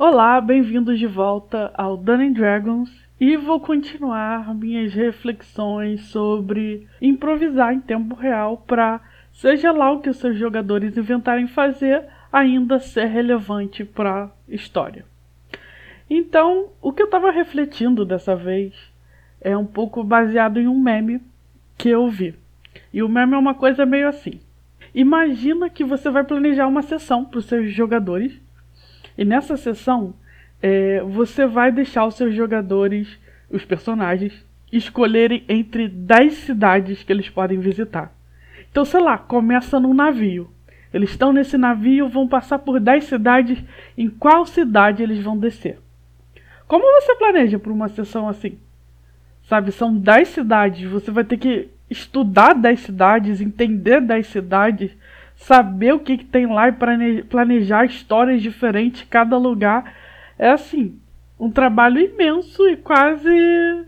Olá, bem-vindos de volta ao Dungeons Dragons e vou continuar minhas reflexões sobre improvisar em tempo real para, seja lá o que os seus jogadores inventarem fazer, ainda ser relevante para a história. Então, o que eu estava refletindo dessa vez é um pouco baseado em um meme que eu vi. E o meme é uma coisa meio assim. Imagina que você vai planejar uma sessão para os seus jogadores. E nessa sessão, é, você vai deixar os seus jogadores, os personagens, escolherem entre 10 cidades que eles podem visitar. Então, sei lá, começa num navio. Eles estão nesse navio, vão passar por 10 cidades. Em qual cidade eles vão descer? Como você planeja para uma sessão assim? Sabe, são 10 cidades, você vai ter que estudar 10 cidades, entender 10 cidades, saber o que, que tem lá e planejar histórias diferentes cada lugar. É assim, um trabalho imenso e quase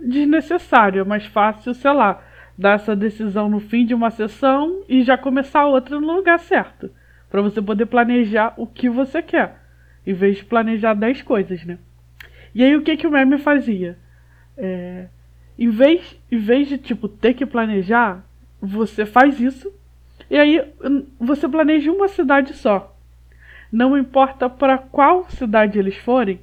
desnecessário. É mais fácil, sei lá, dar essa decisão no fim de uma sessão e já começar outra no lugar certo. Para você poder planejar o que você quer, em vez de planejar 10 coisas, né? E aí o que, que o meme fazia? É, em, vez, em vez de tipo ter que planejar, você faz isso e aí hum, você planeja uma cidade só. Não importa para qual cidade eles forem,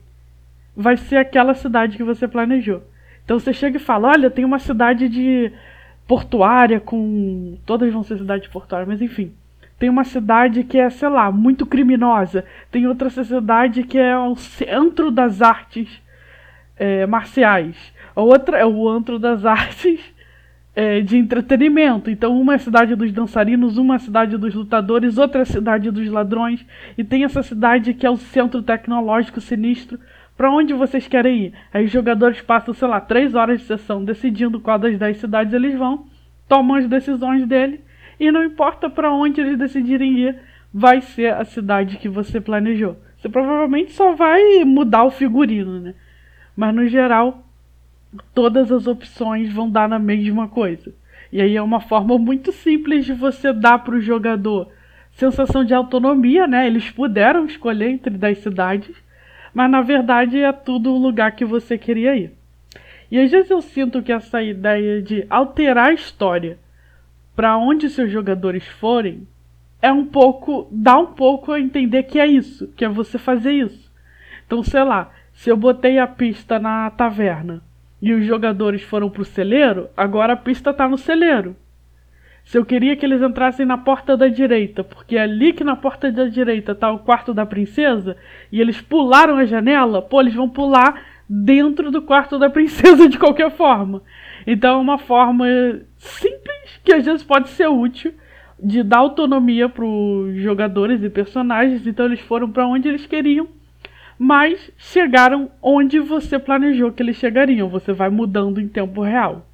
vai ser aquela cidade que você planejou. Então você chega e fala: olha, tem uma cidade de portuária com. Todas vão ser cidades portuárias, mas enfim. Tem uma cidade que é, sei lá, muito criminosa. Tem outra cidade que é o centro das artes é, marciais. A outra é o antro das artes é, de entretenimento. Então, uma é a cidade dos dançarinos, uma é a cidade dos lutadores, outra é a cidade dos ladrões. E tem essa cidade que é o centro tecnológico sinistro. Para onde vocês querem ir? Aí os jogadores passam, sei lá, três horas de sessão decidindo qual das dez cidades eles vão, tomam as decisões dele e não importa para onde eles decidirem ir, vai ser a cidade que você planejou. Você provavelmente só vai mudar o figurino, né? Mas no geral, todas as opções vão dar na mesma coisa. E aí é uma forma muito simples de você dar para o jogador sensação de autonomia, né? Eles puderam escolher entre 10 cidades, mas na verdade é tudo o lugar que você queria ir. E às vezes eu sinto que essa ideia de alterar a história para onde seus jogadores forem, é um pouco, dá um pouco a entender que é isso, que é você fazer isso. Então, sei lá, se eu botei a pista na taverna e os jogadores foram pro celeiro, agora a pista tá no celeiro. Se eu queria que eles entrassem na porta da direita, porque é ali que na porta da direita tá o quarto da princesa, e eles pularam a janela, pô, eles vão pular dentro do quarto da princesa de qualquer forma. Então é uma forma simples que às vezes pode ser útil de dar autonomia para os jogadores e personagens. Então eles foram para onde eles queriam, mas chegaram onde você planejou que eles chegariam. Você vai mudando em tempo real.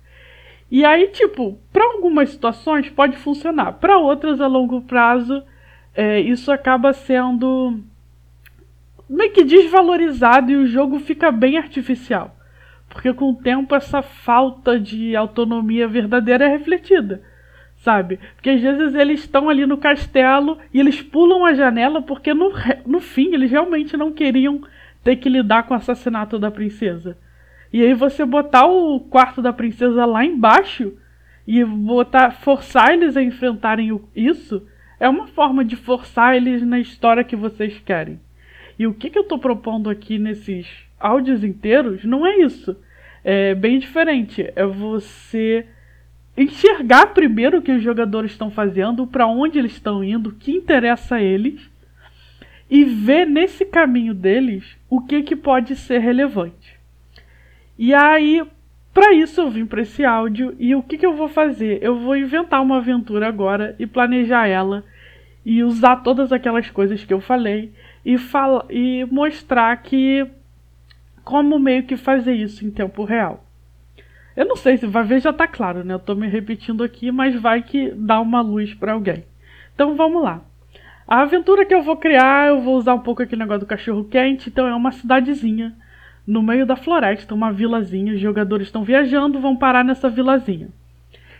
E aí, tipo, para algumas situações pode funcionar, para outras a longo prazo é, isso acaba sendo meio que desvalorizado e o jogo fica bem artificial. Porque com o tempo essa falta de autonomia verdadeira é refletida, sabe? Porque às vezes eles estão ali no castelo e eles pulam a janela porque no, no fim eles realmente não queriam ter que lidar com o assassinato da princesa. E aí você botar o quarto da princesa lá embaixo e botar forçar eles a enfrentarem isso é uma forma de forçar eles na história que vocês querem. E o que, que eu estou propondo aqui nesses áudios inteiros não é isso. É bem diferente. É você enxergar primeiro o que os jogadores estão fazendo, para onde eles estão indo, o que interessa a eles, e ver nesse caminho deles o que, que pode ser relevante. E aí, para isso eu vim para esse áudio e o que, que eu vou fazer? Eu vou inventar uma aventura agora e planejar ela e usar todas aquelas coisas que eu falei e, fala, e mostrar que como meio que fazer isso em tempo real. Eu não sei se vai ver já tá claro, né? Eu tô me repetindo aqui, mas vai que dá uma luz para alguém. Então vamos lá. A aventura que eu vou criar, eu vou usar um pouco aquele negócio do cachorro quente, então é uma cidadezinha no meio da floresta, uma vilazinha. Os jogadores estão viajando, vão parar nessa vilazinha.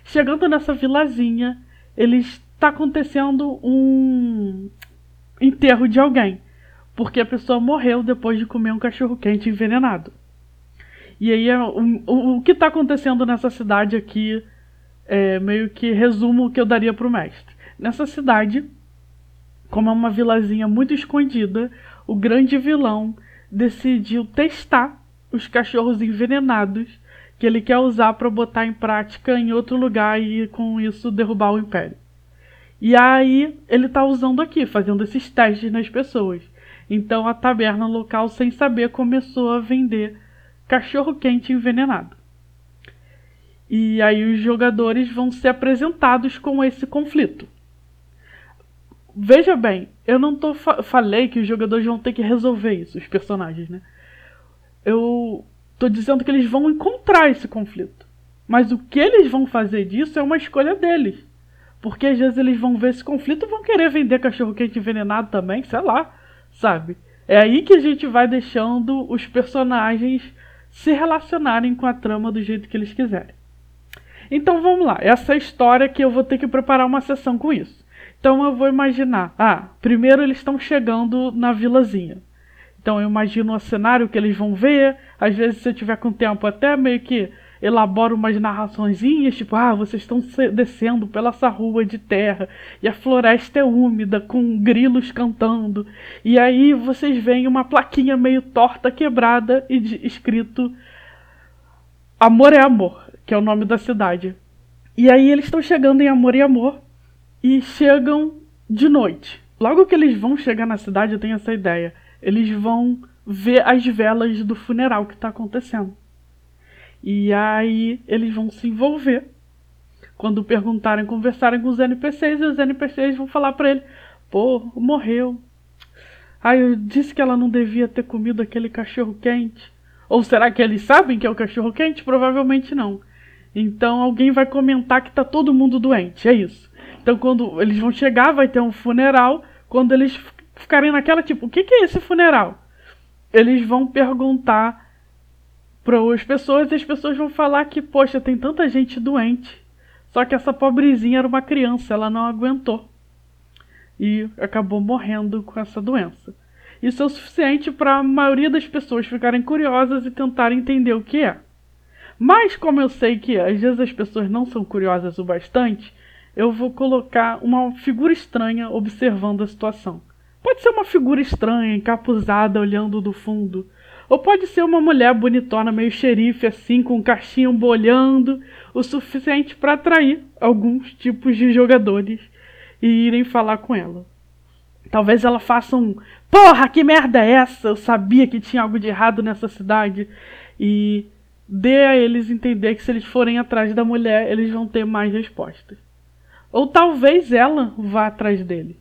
Chegando nessa vilazinha, eles está acontecendo um enterro de alguém. porque a pessoa morreu depois de comer um cachorro quente envenenado. E aí é, o, o, o que está acontecendo nessa cidade aqui é meio que resumo o que eu daria para o mestre. Nessa cidade, como é uma vilazinha muito escondida, o grande vilão decidiu testar os cachorros envenenados que ele quer usar para botar em prática em outro lugar e com isso derrubar o império. E aí ele está usando aqui, fazendo esses testes nas pessoas. Então a taberna local, sem saber, começou a vender cachorro quente envenenado. E aí os jogadores vão ser apresentados com esse conflito. Veja bem, eu não tô fa falei que os jogadores vão ter que resolver isso, os personagens, né? Eu tô dizendo que eles vão encontrar esse conflito. Mas o que eles vão fazer disso é uma escolha deles. Porque às vezes eles vão ver esse conflito e vão querer vender cachorro quente envenenado também, sei lá, sabe? É aí que a gente vai deixando os personagens se relacionarem com a trama do jeito que eles quiserem. Então vamos lá, essa é a história que eu vou ter que preparar uma sessão com isso. Então eu vou imaginar, ah, primeiro eles estão chegando na vilazinha. Então eu imagino o cenário que eles vão ver, às vezes se eu tiver com tempo até meio que elaboro umas narraçõezinhas, tipo, ah, vocês estão descendo pela essa rua de terra e a floresta é úmida, com grilos cantando. E aí vocês veem uma plaquinha meio torta, quebrada e de, escrito Amor é Amor, que é o nome da cidade. E aí eles estão chegando em Amor e Amor e chegam de noite. Logo que eles vão chegar na cidade, eu tenho essa ideia. Eles vão ver as velas do funeral que está acontecendo. E aí eles vão se envolver. Quando perguntarem, conversarem com os NPCs, e os NPCs vão falar para ele: pô, morreu. Aí eu disse que ela não devia ter comido aquele cachorro quente. Ou será que eles sabem que é o cachorro quente? Provavelmente não. Então alguém vai comentar que tá todo mundo doente, é isso. Então quando eles vão chegar, vai ter um funeral. Quando eles ficarem naquela tipo, o que, que é esse funeral? Eles vão perguntar para as pessoas e as pessoas vão falar que, poxa, tem tanta gente doente. Só que essa pobrezinha era uma criança, ela não aguentou. E acabou morrendo com essa doença. Isso é o suficiente para a maioria das pessoas ficarem curiosas e tentarem entender o que é. Mas, como eu sei que às vezes as pessoas não são curiosas o bastante, eu vou colocar uma figura estranha observando a situação. Pode ser uma figura estranha, encapuzada, olhando do fundo, ou pode ser uma mulher bonitona, meio xerife, assim, com um cachinho bolhando, o suficiente para atrair alguns tipos de jogadores e irem falar com ela. Talvez ela faça um Porra, que merda é essa? Eu sabia que tinha algo de errado nessa cidade. E dê a eles entender que se eles forem atrás da mulher, eles vão ter mais respostas. Ou talvez ela vá atrás dele.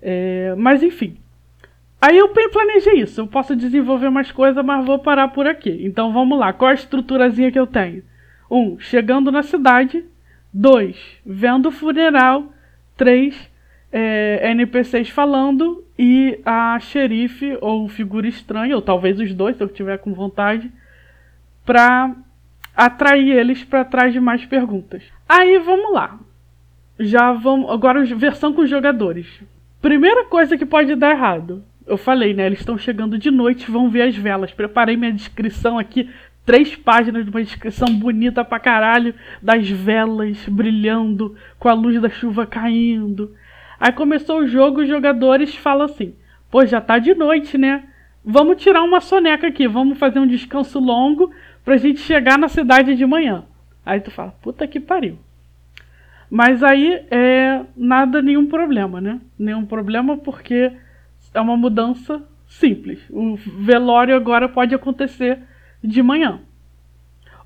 É, mas enfim, Aí eu planejei isso. Eu posso desenvolver mais coisas, mas vou parar por aqui. Então vamos lá. Qual a estruturazinha que eu tenho? Um, chegando na cidade. Dois, vendo o funeral. Três, é, NPCs falando. E a xerife ou figura estranha, ou talvez os dois, se eu tiver com vontade, para atrair eles para trás de mais perguntas. Aí vamos lá. Já vamos. Agora, versão com os jogadores. Primeira coisa que pode dar errado eu falei, né? Eles estão chegando de noite, vão ver as velas. Preparei minha descrição aqui, três páginas de uma descrição bonita pra caralho, das velas brilhando, com a luz da chuva caindo. Aí começou o jogo, os jogadores falam assim: pô, já tá de noite, né? Vamos tirar uma soneca aqui, vamos fazer um descanso longo pra gente chegar na cidade de manhã. Aí tu fala: puta que pariu. Mas aí é nada, nenhum problema, né? Nenhum problema porque é uma mudança simples. O velório agora pode acontecer de manhã.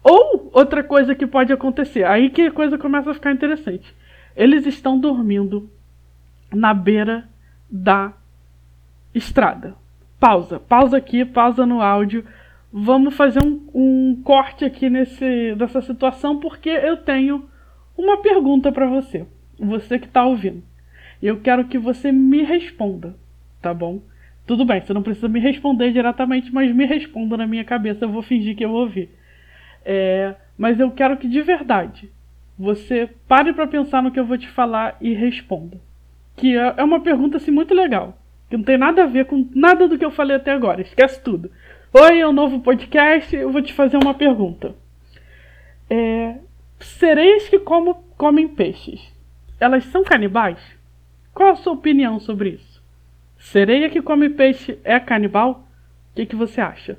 Ou outra coisa que pode acontecer, aí que a coisa começa a ficar interessante. Eles estão dormindo na beira da estrada. Pausa, pausa aqui, pausa no áudio. Vamos fazer um, um corte aqui nesse, nessa situação porque eu tenho uma pergunta para você, você que está ouvindo. Eu quero que você me responda tá bom? Tudo bem, você não precisa me responder diretamente, mas me responda na minha cabeça, eu vou fingir que eu ouvi. É, mas eu quero que de verdade você pare para pensar no que eu vou te falar e responda. Que é, é uma pergunta assim muito legal. que não tem nada a ver com nada do que eu falei até agora. Esquece tudo. Oi, é um novo podcast. Eu vou te fazer uma pergunta. É, sereias que como, comem peixes, elas são canibais? Qual a sua opinião sobre isso? Sereia que come peixe é canibal? O que, que você acha?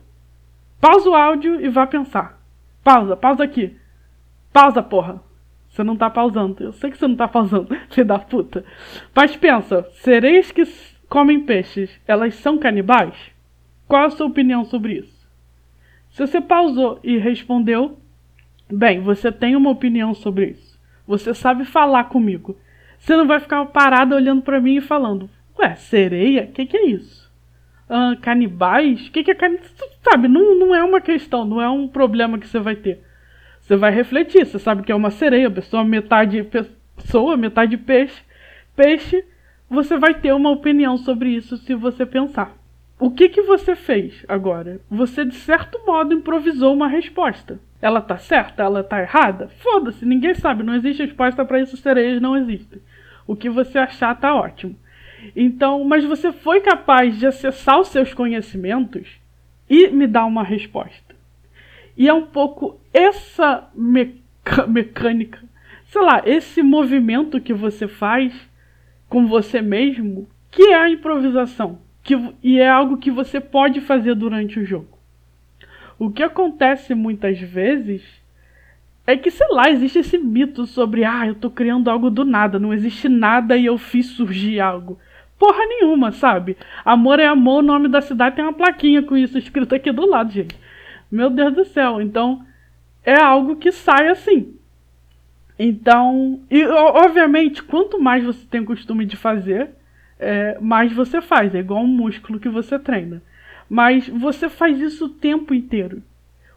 Pausa o áudio e vá pensar. Pausa, pausa aqui. Pausa, porra. Você não tá pausando. Eu sei que você não tá pausando, filho da puta. Mas pensa, sereias que comem peixes, elas são canibais? Qual a sua opinião sobre isso? Se você pausou e respondeu, bem, você tem uma opinião sobre isso. Você sabe falar comigo. Você não vai ficar parada olhando para mim e falando, ué, sereia? O que, que é isso? Ah, canibais? O que, que é canibais? Sabe, não, não é uma questão, não é um problema que você vai ter. Você vai refletir, você sabe que é uma sereia, pessoa metade pessoa, metade peixe. Peixe, você vai ter uma opinião sobre isso se você pensar. O que que você fez agora? Você de certo modo improvisou uma resposta. Ela tá certa? Ela tá errada? Foda-se, ninguém sabe, não existe resposta para isso, sereias não existem. O que você achar tá ótimo. Então, mas você foi capaz de acessar os seus conhecimentos e me dar uma resposta. E é um pouco essa mecânica, sei lá, esse movimento que você faz com você mesmo, que é a improvisação. Que, e é algo que você pode fazer durante o jogo. O que acontece muitas vezes é que, sei lá, existe esse mito sobre, ah, eu tô criando algo do nada, não existe nada e eu fiz surgir algo. Porra nenhuma, sabe? Amor é amor, o nome da cidade tem uma plaquinha com isso escrito aqui do lado, gente. Meu Deus do céu. Então, é algo que sai assim. Então, e obviamente, quanto mais você tem o costume de fazer, é, mais você faz. É igual um músculo que você treina. Mas você faz isso o tempo inteiro.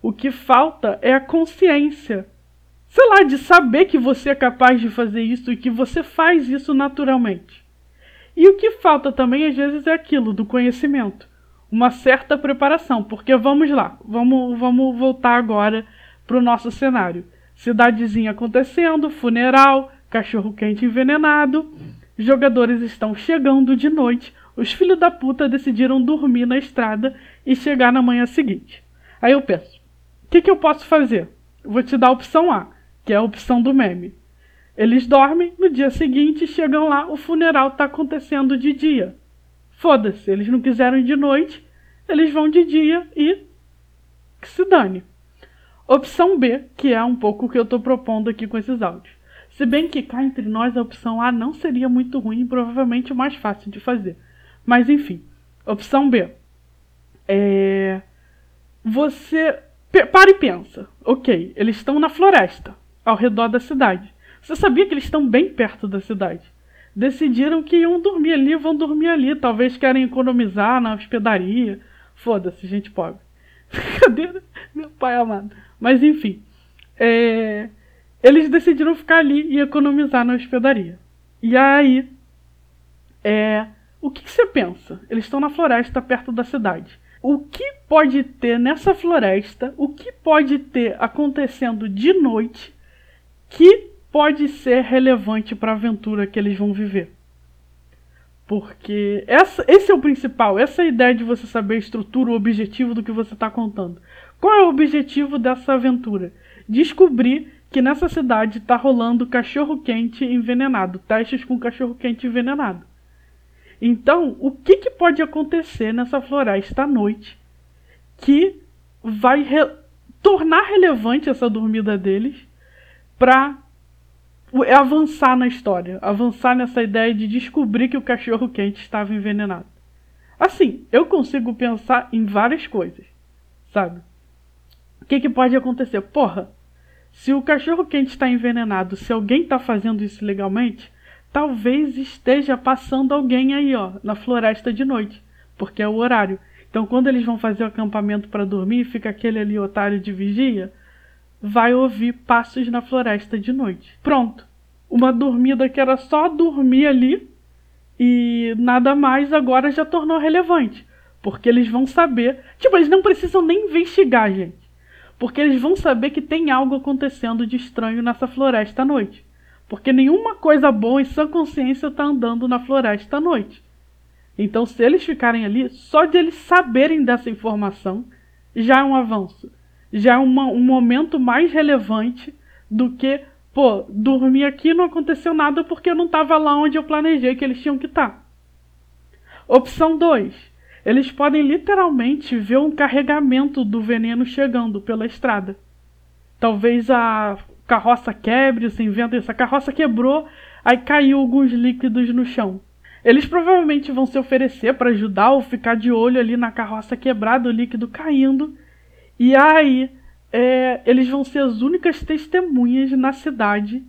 O que falta é a consciência. Sei lá, de saber que você é capaz de fazer isso e que você faz isso naturalmente. E o que falta também, às vezes, é aquilo do conhecimento uma certa preparação, porque vamos lá, vamos, vamos voltar agora para o nosso cenário. Cidadezinha acontecendo, funeral, cachorro quente envenenado, jogadores estão chegando de noite, os filhos da puta decidiram dormir na estrada e chegar na manhã seguinte. Aí eu penso, o que, que eu posso fazer? Vou te dar a opção A, que é a opção do meme. Eles dormem, no dia seguinte chegam lá, o funeral está acontecendo de dia. Foda-se, eles não quiseram ir de noite, eles vão de dia e que se dane. Opção B, que é um pouco o que eu estou propondo aqui com esses áudios. Se bem que cá entre nós a opção A não seria muito ruim e provavelmente o mais fácil de fazer. Mas enfim, opção B. É... Você para e pensa. Ok, eles estão na floresta, ao redor da cidade. Você sabia que eles estão bem perto da cidade? decidiram que iam dormir ali, vão dormir ali. Talvez querem economizar na hospedaria. Foda-se, gente pobre. Cadê meu pai amado? Mas enfim, é, eles decidiram ficar ali e economizar na hospedaria. E aí, é, o que, que você pensa? Eles estão na floresta perto da cidade. O que pode ter nessa floresta? O que pode ter acontecendo de noite que pode ser relevante para a aventura que eles vão viver. Porque essa, esse é o principal, essa é a ideia de você saber a estrutura, o objetivo do que você está contando. Qual é o objetivo dessa aventura? Descobrir que nessa cidade está rolando cachorro-quente envenenado, testes com cachorro-quente envenenado. Então, o que, que pode acontecer nessa floresta à noite que vai re tornar relevante essa dormida deles para é avançar na história, avançar nessa ideia de descobrir que o cachorro quente estava envenenado. Assim, eu consigo pensar em várias coisas, sabe? O que, que pode acontecer? Porra, se o cachorro quente está envenenado, se alguém está fazendo isso legalmente, talvez esteja passando alguém aí, ó, na floresta de noite, porque é o horário. Então, quando eles vão fazer o acampamento para dormir, fica aquele ali otário de vigia vai ouvir passos na floresta de noite. Pronto. Uma dormida que era só dormir ali e nada mais agora já tornou relevante. Porque eles vão saber. Tipo, eles não precisam nem investigar, gente. Porque eles vão saber que tem algo acontecendo de estranho nessa floresta à noite. Porque nenhuma coisa boa e sã consciência está andando na floresta à noite. Então, se eles ficarem ali, só de eles saberem dessa informação já é um avanço. Já é uma, um momento mais relevante do que, pô, dormir aqui não aconteceu nada porque eu não estava lá onde eu planejei que eles tinham que estar. Tá. Opção 2. Eles podem literalmente ver um carregamento do veneno chegando pela estrada. Talvez a carroça quebre, se inventa essa carroça quebrou, aí caiu alguns líquidos no chão. Eles provavelmente vão se oferecer para ajudar ou ficar de olho ali na carroça quebrada, o líquido caindo. E aí é, eles vão ser as únicas testemunhas na cidade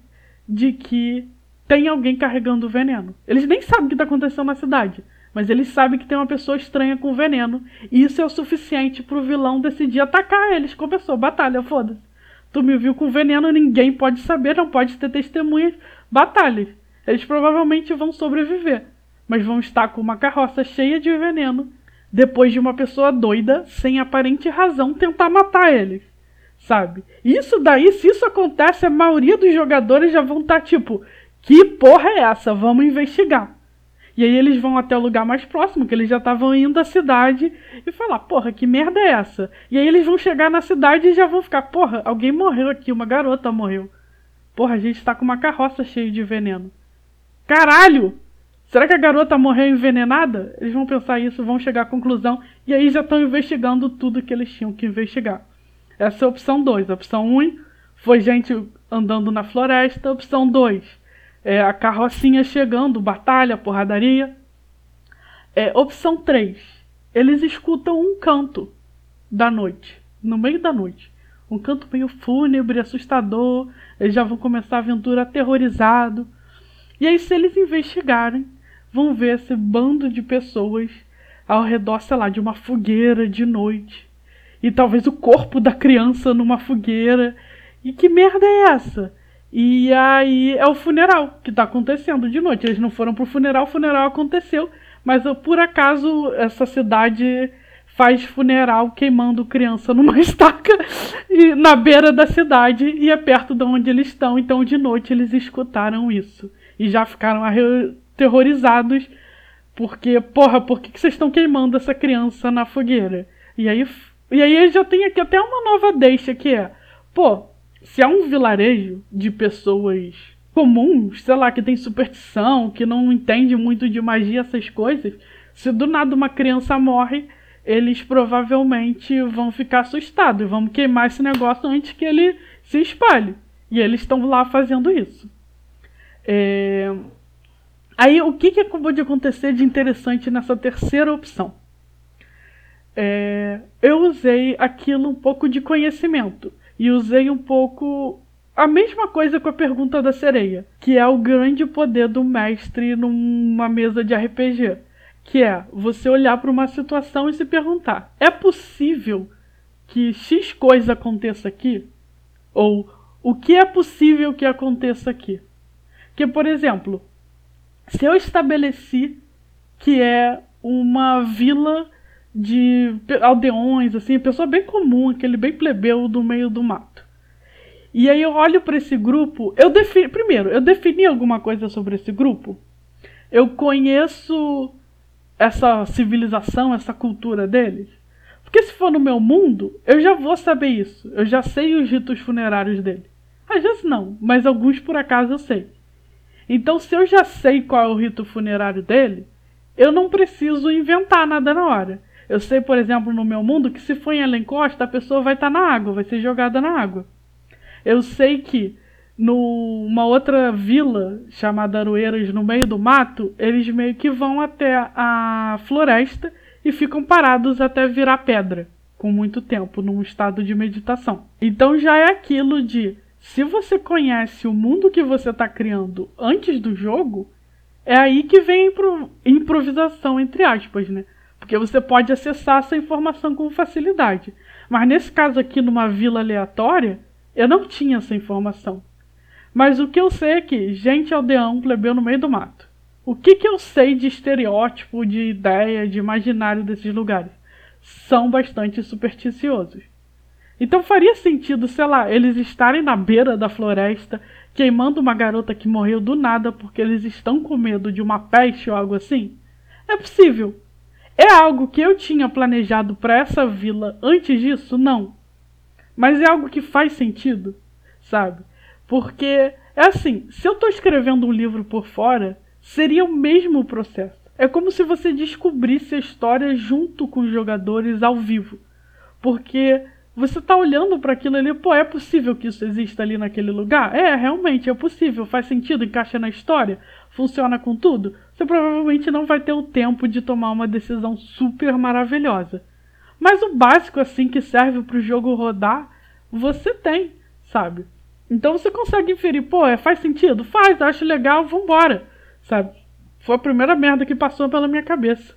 de que tem alguém carregando o veneno. Eles nem sabem o que está acontecendo na cidade. Mas eles sabem que tem uma pessoa estranha com veneno. E isso é o suficiente pro vilão decidir atacar eles. Começou, batalha, foda-se. Tu me viu com veneno, ninguém pode saber, não pode ter testemunhas. Batalha. Eles provavelmente vão sobreviver. Mas vão estar com uma carroça cheia de veneno. Depois de uma pessoa doida, sem aparente razão, tentar matar eles. Sabe? Isso daí, se isso acontece, a maioria dos jogadores já vão estar tá, tipo: que porra é essa? Vamos investigar. E aí eles vão até o lugar mais próximo, que eles já estavam indo à cidade, e falar, porra, que merda é essa? E aí eles vão chegar na cidade e já vão ficar, porra, alguém morreu aqui, uma garota morreu. Porra, a gente tá com uma carroça cheia de veneno. Caralho! Será que a garota morreu envenenada? Eles vão pensar isso, vão chegar à conclusão, e aí já estão investigando tudo que eles tinham que investigar. Essa é a opção 2. A opção 1 um, foi gente andando na floresta. Opção 2 é, a carrocinha chegando, batalha, porradaria. É, opção 3. Eles escutam um canto da noite, no meio da noite. Um canto meio fúnebre, assustador. Eles já vão começar a aventura aterrorizado. E aí, se eles investigarem, vão ver esse bando de pessoas ao redor, sei lá, de uma fogueira de noite. E talvez o corpo da criança numa fogueira. E que merda é essa? E aí é o funeral que está acontecendo de noite. Eles não foram pro funeral, o funeral aconteceu, mas por acaso essa cidade faz funeral queimando criança numa estaca e na beira da cidade e é perto de onde eles estão. Então de noite eles escutaram isso e já ficaram aterrorizados porque, porra, por que, vocês estão queimando essa criança na fogueira? E aí, e aí já tem aqui até uma nova deixa que é, pô, se é um vilarejo de pessoas comuns, sei lá, que tem superstição, que não entende muito de magia, essas coisas, se do nada uma criança morre, eles provavelmente vão ficar assustados, vão queimar esse negócio antes que ele se espalhe. E eles estão lá fazendo isso. É... Aí, o que, que acabou de acontecer de interessante nessa terceira opção? É... Eu usei aquilo um pouco de conhecimento e usei um pouco a mesma coisa com a pergunta da sereia, que é o grande poder do mestre numa mesa de RPG, que é você olhar para uma situação e se perguntar: é possível que X coisa aconteça aqui? Ou o que é possível que aconteça aqui? Que, por exemplo, se eu estabeleci que é uma vila de aldeões, assim, pessoa bem comum, aquele bem plebeu do meio do mato. E aí eu olho para esse grupo, eu defini, primeiro, eu defini alguma coisa sobre esse grupo. Eu conheço essa civilização, essa cultura deles. Porque se for no meu mundo, eu já vou saber isso. Eu já sei os ritos funerários dele. Às vezes não, mas alguns por acaso eu sei. Então, se eu já sei qual é o rito funerário dele, eu não preciso inventar nada na hora. Eu sei, por exemplo, no meu mundo, que se for em Elencosta, a pessoa vai estar tá na água, vai ser jogada na água. Eu sei que numa outra vila chamada Aroeiras, no meio do mato, eles meio que vão até a floresta e ficam parados até virar pedra, com muito tempo, num estado de meditação. Então já é aquilo de se você conhece o mundo que você está criando antes do jogo, é aí que vem a improvisação, entre aspas, né? Porque você pode acessar essa informação com facilidade. Mas nesse caso aqui, numa vila aleatória, eu não tinha essa informação. Mas o que eu sei é que gente aldeão plebeu no meio do mato. O que, que eu sei de estereótipo, de ideia, de imaginário desses lugares? São bastante supersticiosos. Então faria sentido, sei lá, eles estarem na beira da floresta, queimando uma garota que morreu do nada porque eles estão com medo de uma peste ou algo assim? É possível. É algo que eu tinha planejado para essa vila antes disso? Não. Mas é algo que faz sentido, sabe? Porque é assim, se eu estou escrevendo um livro por fora, seria o mesmo processo. É como se você descobrisse a história junto com os jogadores ao vivo. Porque você está olhando para aquilo ali, pô, é possível que isso exista ali naquele lugar? É, realmente é possível, faz sentido, encaixa na história, funciona com tudo. Você provavelmente não vai ter o tempo de tomar uma decisão super maravilhosa. Mas o básico assim que serve para o jogo rodar, você tem, sabe? Então você consegue inferir, pô, é, faz sentido? Faz, acho legal, vambora, sabe? Foi a primeira merda que passou pela minha cabeça.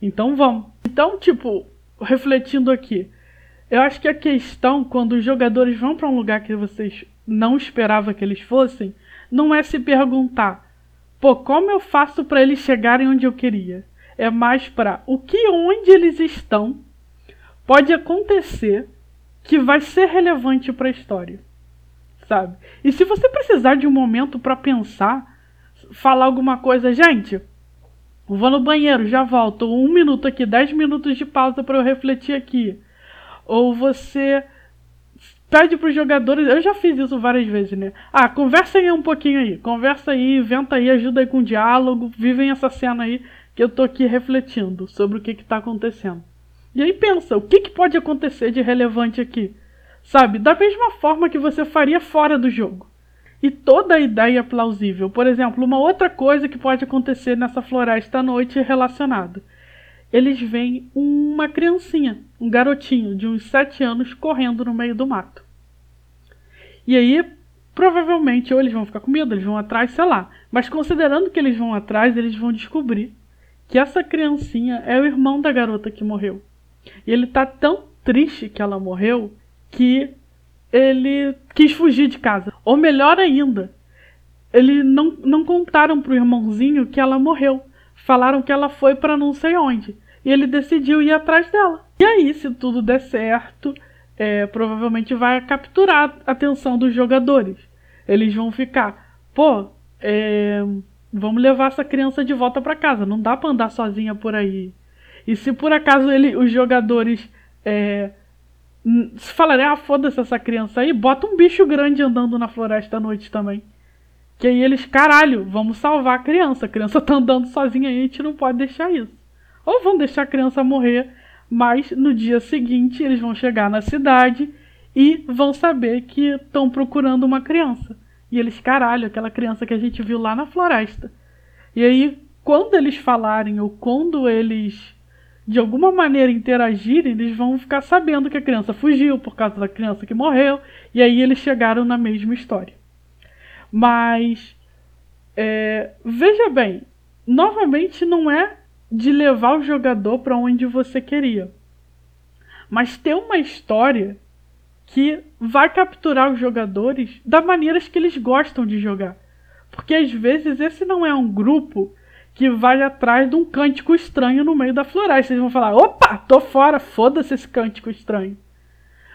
Então vamos. Então, tipo, refletindo aqui, eu acho que a questão quando os jogadores vão para um lugar que vocês não esperavam que eles fossem, não é se perguntar, pô, como eu faço para eles chegarem onde eu queria? É mais para o que onde eles estão pode acontecer que vai ser relevante para a história, sabe? E se você precisar de um momento para pensar, falar alguma coisa, gente, vou no banheiro, já volto, um minuto aqui, dez minutos de pausa para eu refletir aqui. Ou você pede para os jogadores, eu já fiz isso várias vezes, né? Ah, conversa aí um pouquinho aí, conversa aí, inventa aí, ajuda aí com o diálogo, vivem essa cena aí que eu tô aqui refletindo sobre o que está acontecendo. E aí pensa, o que, que pode acontecer de relevante aqui? Sabe? Da mesma forma que você faria fora do jogo e toda a ideia é plausível. Por exemplo, uma outra coisa que pode acontecer nessa floresta à noite relacionada. Eles veem uma criancinha, um garotinho de uns 7 anos correndo no meio do mato. E aí, provavelmente, ou eles vão ficar com medo, eles vão atrás, sei lá. Mas considerando que eles vão atrás, eles vão descobrir que essa criancinha é o irmão da garota que morreu. E ele tá tão triste que ela morreu que ele quis fugir de casa. Ou melhor ainda, eles não, não contaram pro irmãozinho que ela morreu. Falaram que ela foi para não sei onde. E ele decidiu ir atrás dela. E aí, se tudo der certo, é, provavelmente vai capturar a atenção dos jogadores. Eles vão ficar, pô, é, vamos levar essa criança de volta para casa. Não dá para andar sozinha por aí. E se por acaso ele, os jogadores é, se falarem, ah, foda-se essa criança aí, bota um bicho grande andando na floresta à noite também. Que aí eles, caralho, vamos salvar a criança. A criança tá andando sozinha aí, a gente não pode deixar isso. Ou vão deixar a criança morrer, mas no dia seguinte eles vão chegar na cidade e vão saber que estão procurando uma criança. E eles, caralho, aquela criança que a gente viu lá na floresta. E aí, quando eles falarem ou quando eles de alguma maneira interagirem, eles vão ficar sabendo que a criança fugiu por causa da criança que morreu, e aí eles chegaram na mesma história. Mas, é, veja bem, novamente não é de levar o jogador para onde você queria, mas ter uma história que vai capturar os jogadores da maneira que eles gostam de jogar. Porque às vezes esse não é um grupo que vai atrás de um cântico estranho no meio da floresta. Eles vão falar: opa, tô fora, foda-se esse cântico estranho.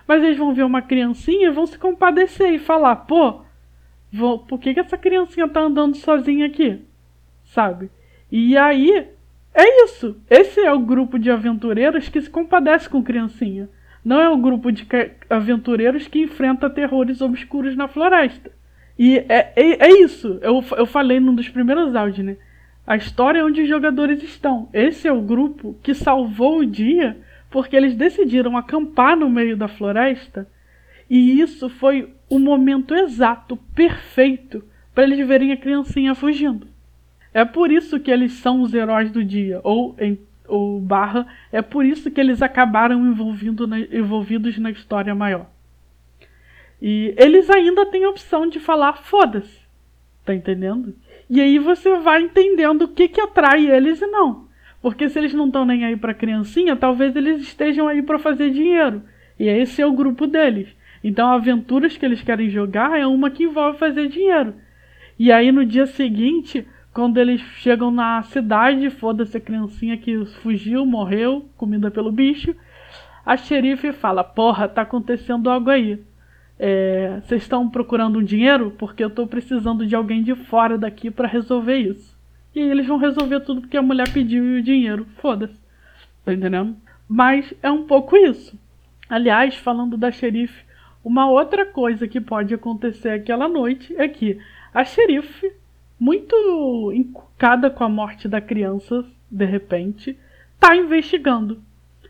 Mas eles vão ver uma criancinha e vão se compadecer e falar: pô, vou, por que, que essa criancinha tá andando sozinha aqui? Sabe? E aí, é isso. Esse é o grupo de aventureiros que se compadece com criancinha. Não é o grupo de aventureiros que enfrenta terrores obscuros na floresta. E é, é, é isso. Eu, eu falei num dos primeiros áudios, né? A história é onde os jogadores estão. Esse é o grupo que salvou o dia porque eles decidiram acampar no meio da floresta e isso foi o momento exato, perfeito, para eles verem a criancinha fugindo. É por isso que eles são os heróis do dia, ou, em, ou barra, é por isso que eles acabaram envolvido na, envolvidos na história maior. E eles ainda têm a opção de falar foda-se. Tá entendendo? E aí você vai entendendo o que, que atrai eles e não. Porque se eles não estão nem aí para criancinha, talvez eles estejam aí para fazer dinheiro. E esse é o grupo deles. Então, aventuras que eles querem jogar é uma que envolve fazer dinheiro. E aí no dia seguinte, quando eles chegam na cidade, foda-se a criancinha que fugiu, morreu, comida pelo bicho, a xerife fala: Porra, tá acontecendo algo aí é, vocês estão procurando um dinheiro? Porque eu estou precisando de alguém de fora daqui para resolver isso. E aí eles vão resolver tudo porque a mulher pediu o dinheiro. Foda-se. Tá entendendo? Mas é um pouco isso. Aliás, falando da xerife, uma outra coisa que pode acontecer aquela noite é que a xerife, muito encucada com a morte da criança, de repente, tá investigando.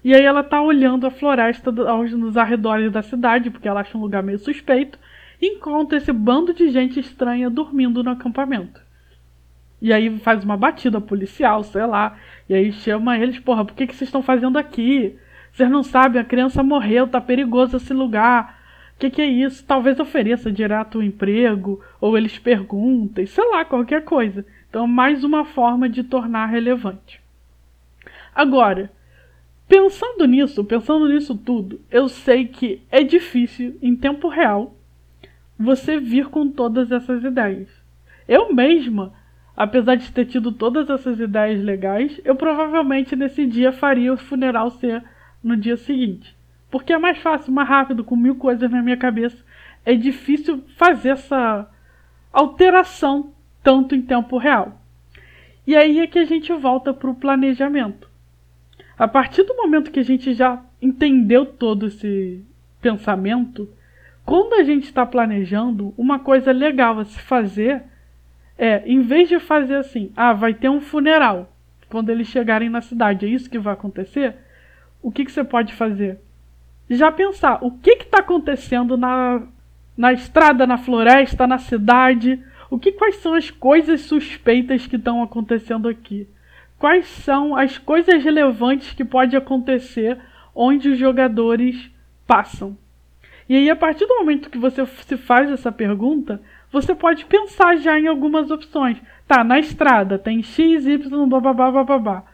E aí ela tá olhando a floresta nos arredores da cidade, porque ela acha um lugar meio suspeito, e encontra esse bando de gente estranha dormindo no acampamento. E aí faz uma batida policial, sei lá. E aí chama eles, porra, por que, que vocês estão fazendo aqui? Vocês não sabem, a criança morreu, tá perigoso esse lugar. Que, que é isso? Talvez ofereça direto o emprego, ou eles perguntem, sei lá, qualquer coisa. Então, mais uma forma de tornar relevante. Agora, pensando nisso, pensando nisso tudo, eu sei que é difícil, em tempo real, você vir com todas essas ideias. Eu mesma apesar de ter tido todas essas ideias legais, eu provavelmente nesse dia faria o funeral ser no dia seguinte. Porque é mais fácil, mais rápido, com mil coisas na minha cabeça. É difícil fazer essa alteração tanto em tempo real. E aí é que a gente volta para o planejamento. A partir do momento que a gente já entendeu todo esse pensamento, quando a gente está planejando, uma coisa legal a se fazer é, em vez de fazer assim, ah, vai ter um funeral quando eles chegarem na cidade, é isso que vai acontecer? O que, que você pode fazer? Já pensar o que está acontecendo na, na estrada, na floresta, na cidade, o que quais são as coisas suspeitas que estão acontecendo aqui? Quais são as coisas relevantes que pode acontecer onde os jogadores passam? E aí, a partir do momento que você se faz essa pergunta, você pode pensar já em algumas opções. Tá, na estrada tem X, Y, bababá, bababá.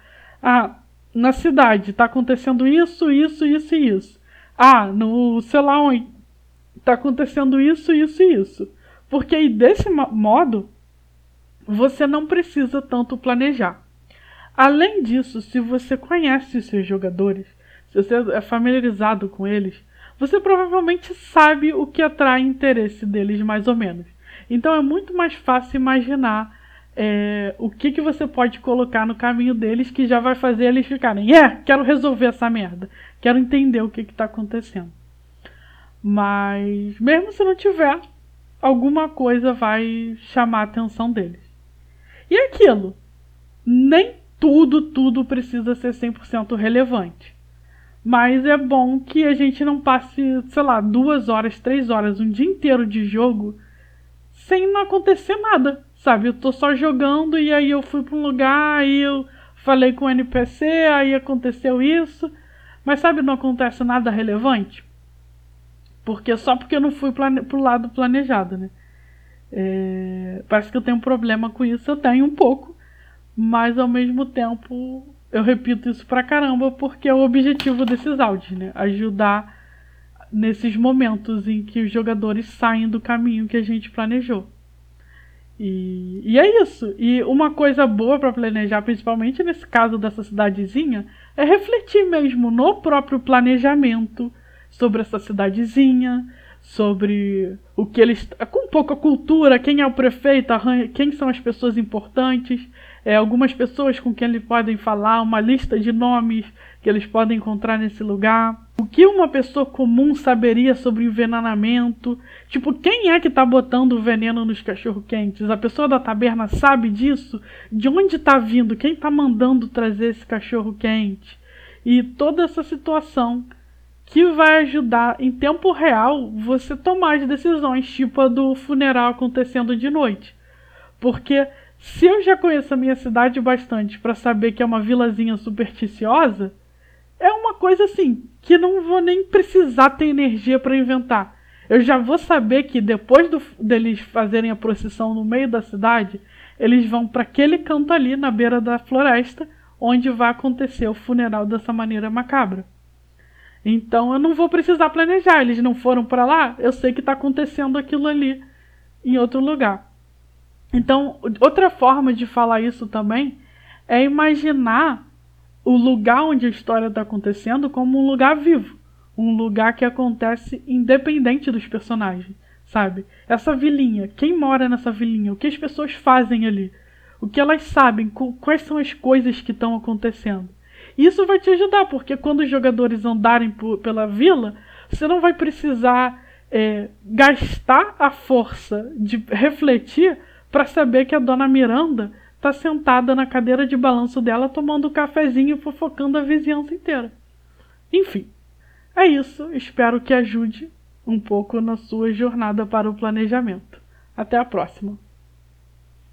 Ah, na cidade tá acontecendo isso, isso, isso e isso. Ah, no sei lá onde tá acontecendo isso, isso e isso. Porque aí desse modo você não precisa tanto planejar. Além disso, se você conhece os seus jogadores, se você é familiarizado com eles, você provavelmente sabe o que atrai interesse deles mais ou menos. Então é muito mais fácil imaginar é, o que, que você pode colocar no caminho deles que já vai fazer eles ficarem, é, quero resolver essa merda, quero entender o que está acontecendo. Mas mesmo se não tiver, alguma coisa vai chamar a atenção deles. E é aquilo, nem tudo, tudo precisa ser 100% relevante. Mas é bom que a gente não passe, sei lá, duas horas, três horas, um dia inteiro de jogo sem não acontecer nada, sabe? Eu tô só jogando e aí eu fui para um lugar, aí eu falei com o NPC, aí aconteceu isso, mas sabe, não acontece nada relevante. Porque só porque eu não fui plane pro lado planejado, né? É, parece que eu tenho um problema com isso, eu tenho um pouco, mas ao mesmo tempo eu repito isso pra caramba porque é o objetivo desses áudios, né? Ajudar nesses momentos em que os jogadores saem do caminho que a gente planejou. E, e é isso. E uma coisa boa para planejar, principalmente nesse caso dessa cidadezinha, é refletir mesmo no próprio planejamento sobre essa cidadezinha, sobre o que eles. com pouco a cultura, quem é o prefeito, quem são as pessoas importantes, é, algumas pessoas com quem eles podem falar, uma lista de nomes que eles podem encontrar nesse lugar. O que uma pessoa comum saberia sobre envenenamento? Tipo, quem é que tá botando veneno nos cachorro-quentes? A pessoa da taberna sabe disso? De onde tá vindo? Quem tá mandando trazer esse cachorro-quente? E toda essa situação que vai ajudar em tempo real você tomar as decisões, tipo a do funeral acontecendo de noite. Porque se eu já conheço a minha cidade bastante para saber que é uma vilazinha supersticiosa, é uma coisa assim que não vou nem precisar ter energia para inventar. Eu já vou saber que depois do, deles fazerem a procissão no meio da cidade, eles vão para aquele canto ali na beira da floresta, onde vai acontecer o funeral dessa maneira macabra. Então eu não vou precisar planejar. Eles não foram para lá, eu sei que está acontecendo aquilo ali em outro lugar. Então, outra forma de falar isso também é imaginar o lugar onde a história está acontecendo como um lugar vivo, um lugar que acontece independente dos personagens, sabe? Essa vilinha, quem mora nessa vilinha, o que as pessoas fazem ali, o que elas sabem, quais são as coisas que estão acontecendo. Isso vai te ajudar, porque quando os jogadores andarem por, pela vila, você não vai precisar é, gastar a força de refletir para saber que a dona Miranda está sentada na cadeira de balanço dela tomando um cafezinho e fofocando a vizinhança inteira. Enfim, é isso. Espero que ajude um pouco na sua jornada para o planejamento. Até a próxima!